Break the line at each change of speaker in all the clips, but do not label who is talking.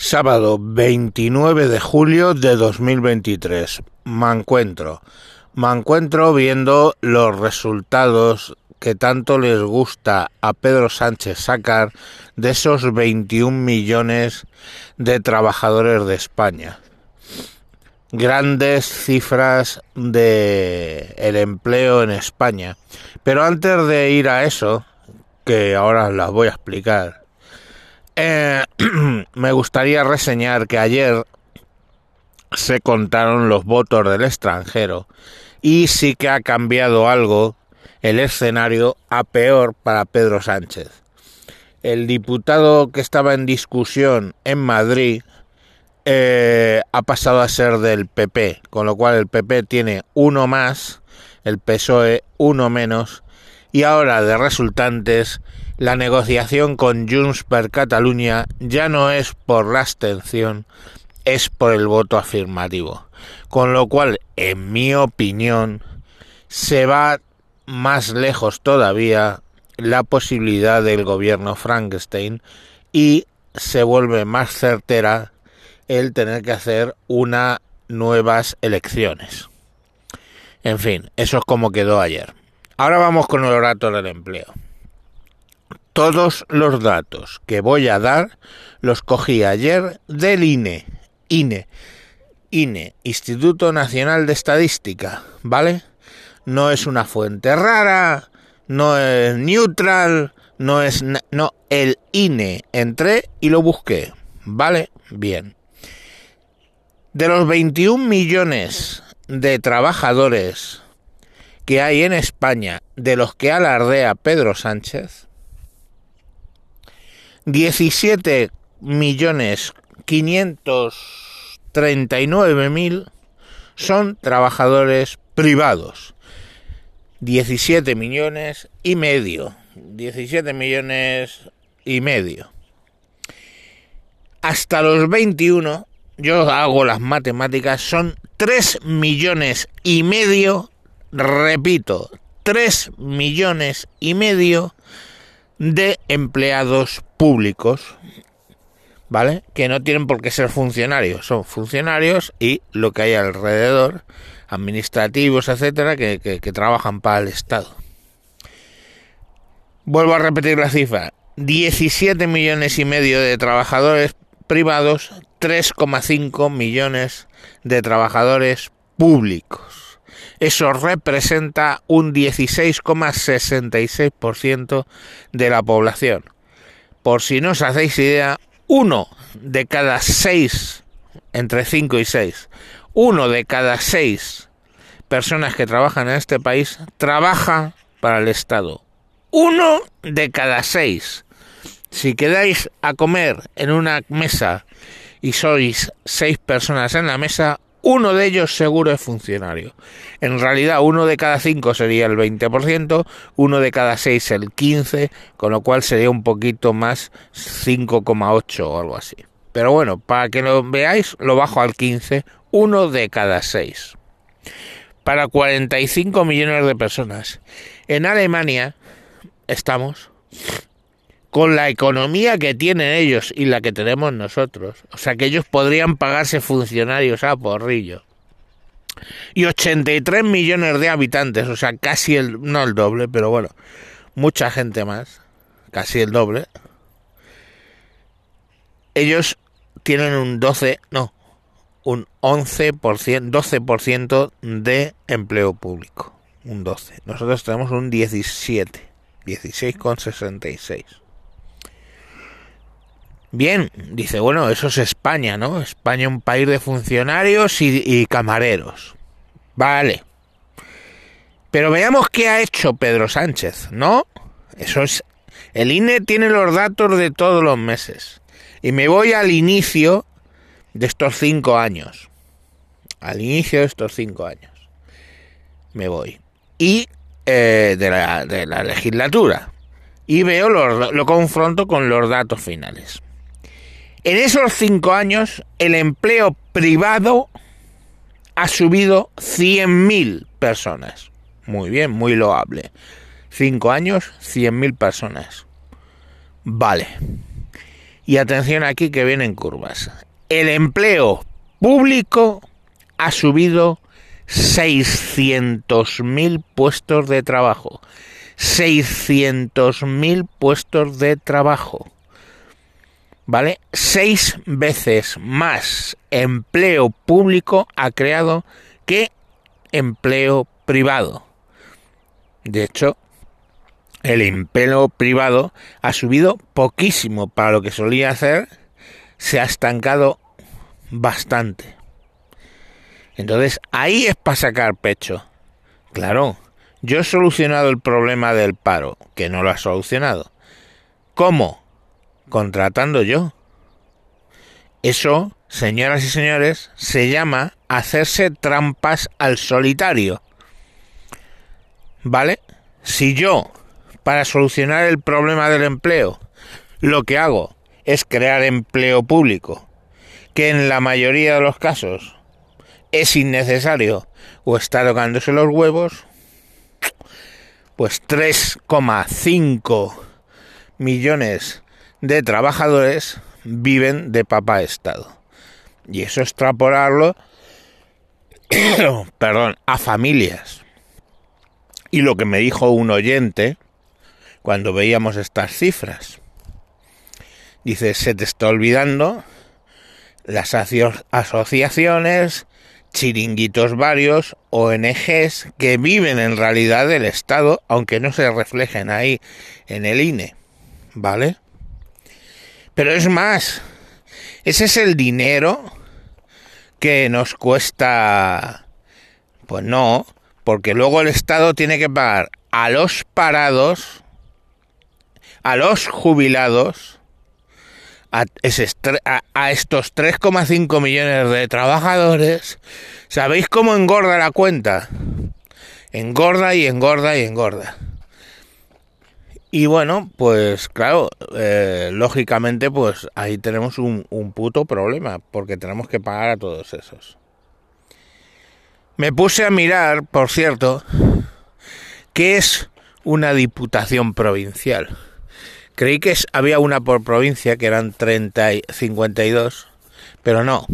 Sábado 29 de julio de 2023. Me encuentro. Me encuentro viendo los resultados que tanto les gusta a Pedro Sánchez sacar de esos 21 millones de trabajadores de España. Grandes cifras de el empleo en España. Pero antes de ir a eso, que ahora las voy a explicar, eh, me gustaría reseñar que ayer se contaron los votos del extranjero y sí que ha cambiado algo el escenario a peor para Pedro Sánchez. El diputado que estaba en discusión en Madrid eh, ha pasado a ser del PP, con lo cual el PP tiene uno más, el PSOE uno menos, y ahora de resultantes la negociación con Junts per Catalunya ya no es por la abstención, es por el voto afirmativo. Con lo cual, en mi opinión, se va más lejos todavía la posibilidad del gobierno Frankenstein y se vuelve más certera el tener que hacer unas nuevas elecciones. En fin, eso es como quedó ayer. Ahora vamos con los datos del empleo todos los datos que voy a dar los cogí ayer del INE. INE. INE, Instituto Nacional de Estadística, ¿vale? No es una fuente rara, no es neutral, no es... No, el INE. Entré y lo busqué, ¿vale? Bien. De los 21 millones de trabajadores que hay en España, de los que alardea Pedro Sánchez, 17 millones 539 mil son trabajadores privados. 17 millones y medio. 17 millones y medio. Hasta los 21, yo hago las matemáticas, son 3 millones y medio, repito, 3 millones y medio de empleados públicos, ¿vale? Que no tienen por qué ser funcionarios, son funcionarios y lo que hay alrededor, administrativos, etcétera, que, que trabajan para el Estado. Vuelvo a repetir la cifra: 17 millones y medio de trabajadores privados, 3,5 millones de trabajadores públicos. Eso representa un 16,66% de la población. Por si no os hacéis idea, uno de cada seis, entre 5 y 6, uno de cada seis personas que trabajan en este país trabaja para el Estado. Uno de cada seis. Si quedáis a comer en una mesa y sois seis personas en la mesa, uno de ellos seguro es funcionario. En realidad, uno de cada cinco sería el 20%, uno de cada seis el 15%, con lo cual sería un poquito más 5,8 o algo así. Pero bueno, para que lo veáis, lo bajo al 15, uno de cada seis. Para 45 millones de personas. En Alemania estamos con la economía que tienen ellos y la que tenemos nosotros. O sea que ellos podrían pagarse funcionarios a porrillo. Y 83 millones de habitantes, o sea, casi el, no el doble, pero bueno, mucha gente más, casi el doble. Ellos tienen un 12, no, un 11%, 12% de empleo público. Un 12. Nosotros tenemos un 17, 16,66. Bien, dice, bueno, eso es España, ¿no? España un país de funcionarios y, camareros. Vale. Pero veamos qué ha hecho Pedro Sánchez, ¿no? Eso es... El INE tiene los datos de todos los meses. Y me voy al inicio de estos cinco años. Al inicio de estos cinco años. Me voy. Y eh, de, la, de, la, legislatura. Y veo, lo, lo confronto con los datos finales. En esos cinco años, el empleo privado ha subido 100.000 personas. Muy bien, muy loable. Cinco años, 100.000 personas. Vale. Y atención aquí que vienen curvas. El empleo público ha subido 600.000 puestos de trabajo. 600.000 puestos de trabajo. ¿Vale? Seis veces más empleo público ha creado que empleo privado. De hecho, el empleo privado ha subido poquísimo para lo que solía hacer, se ha estancado bastante. Entonces, ahí es para sacar pecho. Claro, yo he solucionado el problema del paro, que no lo ha solucionado. ¿Cómo? Contratando yo. Eso, señoras y señores, se llama hacerse trampas al solitario. ¿Vale? Si yo, para solucionar el problema del empleo, lo que hago es crear empleo público, que en la mayoría de los casos es innecesario o está tocándose los huevos, pues 3,5 millones de trabajadores viven de papá Estado. Y eso extrapolarlo, perdón, a familias. Y lo que me dijo un oyente cuando veíamos estas cifras. Dice, se te está olvidando las asociaciones, chiringuitos varios, ONGs que viven en realidad del Estado, aunque no se reflejen ahí en el INE. ¿Vale? Pero es más, ese es el dinero que nos cuesta... Pues no, porque luego el Estado tiene que pagar a los parados, a los jubilados, a, estos 3,5 millones de trabajadores, ¿sabéis cómo engorda la cuenta? Engorda y engorda y engorda. Y bueno, pues claro, eh, lógicamente pues ahí tenemos un, puto problema, porque tenemos que pagar a todos esos. Me puse a mirar, por cierto, qué es una diputación provincial. Creí que había una por provincia, que eran 30 y 52, pero no.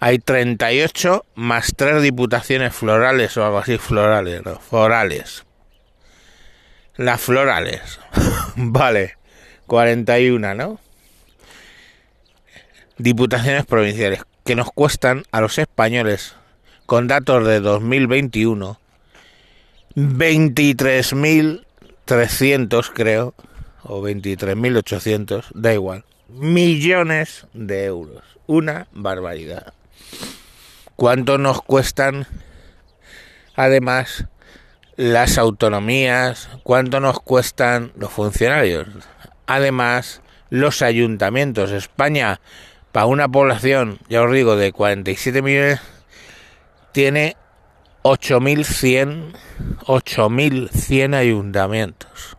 Hay 38 más 3 diputaciones florales o algo así, florales, no, florales. Las florales. vale, 41, ¿no? Diputaciones provinciales que nos cuestan a los españoles, con datos de 2021, 23.300 creo, o 23.800, da igual, millones de euros. Una barbaridad. ¿Cuánto nos cuestan, además, las autonomías, cuánto nos cuestan los funcionarios. Además, los ayuntamientos. España, para una población, ya os digo, de 47 millones, tiene 8.100 8.100 ayuntamientos.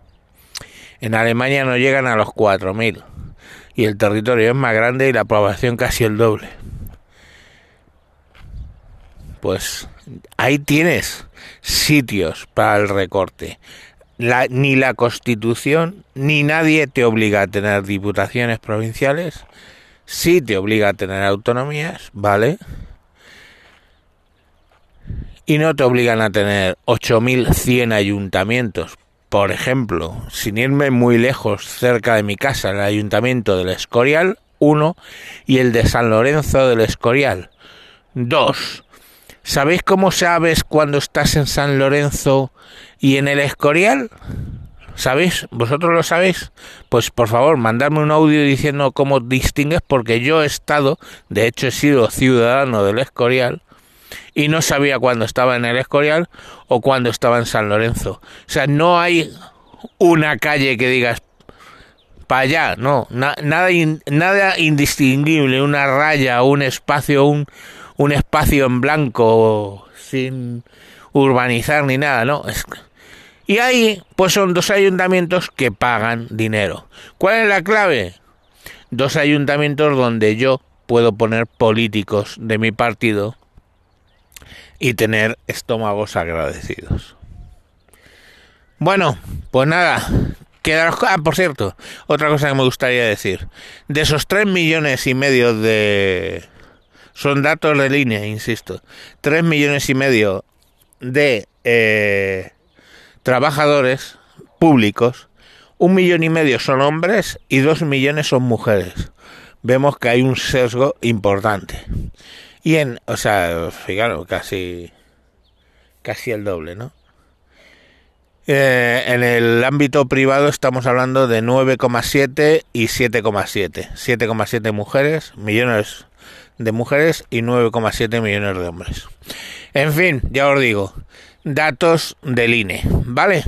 En Alemania no llegan a los 4.000 y el territorio es más grande y la población casi el doble. Pues ahí tienes sitios para el recorte. ni la Constitución ni nadie te obliga a tener diputaciones provinciales. Sí te obliga a tener autonomías, ¿vale? Y no te obligan a tener 8.100 ayuntamientos. Por ejemplo, sin irme muy lejos, cerca de mi casa, el ayuntamiento del Escorial, uno, y el de San Lorenzo del Escorial, dos ¿Sabéis cómo sabes cuando estás en San Lorenzo y en el Escorial? ¿Sabéis? ¿Vosotros lo sabéis? Pues por favor, mandadme un audio diciendo cómo distingues, porque yo he estado, de hecho he sido ciudadano del Escorial, y no sabía cuándo estaba en el Escorial o cuándo estaba en San Lorenzo. O sea, no hay una calle que digas para allá, no, nada, nada indistinguible, una raya, un espacio, un, un espacio en blanco sin urbanizar ni nada, ¿no? Y ahí, pues son dos ayuntamientos que pagan dinero. ¿Cuál es la clave? Dos ayuntamientos donde yo puedo poner políticos de mi partido y tener estómagos agradecidos. Bueno, pues nada, Quedaros, ah, por cierto, otra cosa que me gustaría decir. De esos 3 millones y medio de... Son datos de línea, insisto. 3 millones y medio de eh, trabajadores públicos. Un millón y medio son hombres y dos millones son mujeres. Vemos que hay un sesgo importante. Y en, o sea, fijaros, casi, casi el doble, ¿no? Eh, en el ámbito privado estamos hablando de 9,7 y 7,7. 7,7 mujeres, millones de mujeres y 9,7 millones de hombres. En fin, ya os digo, datos del INE, ¿vale?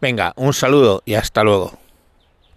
Venga, un saludo y hasta luego.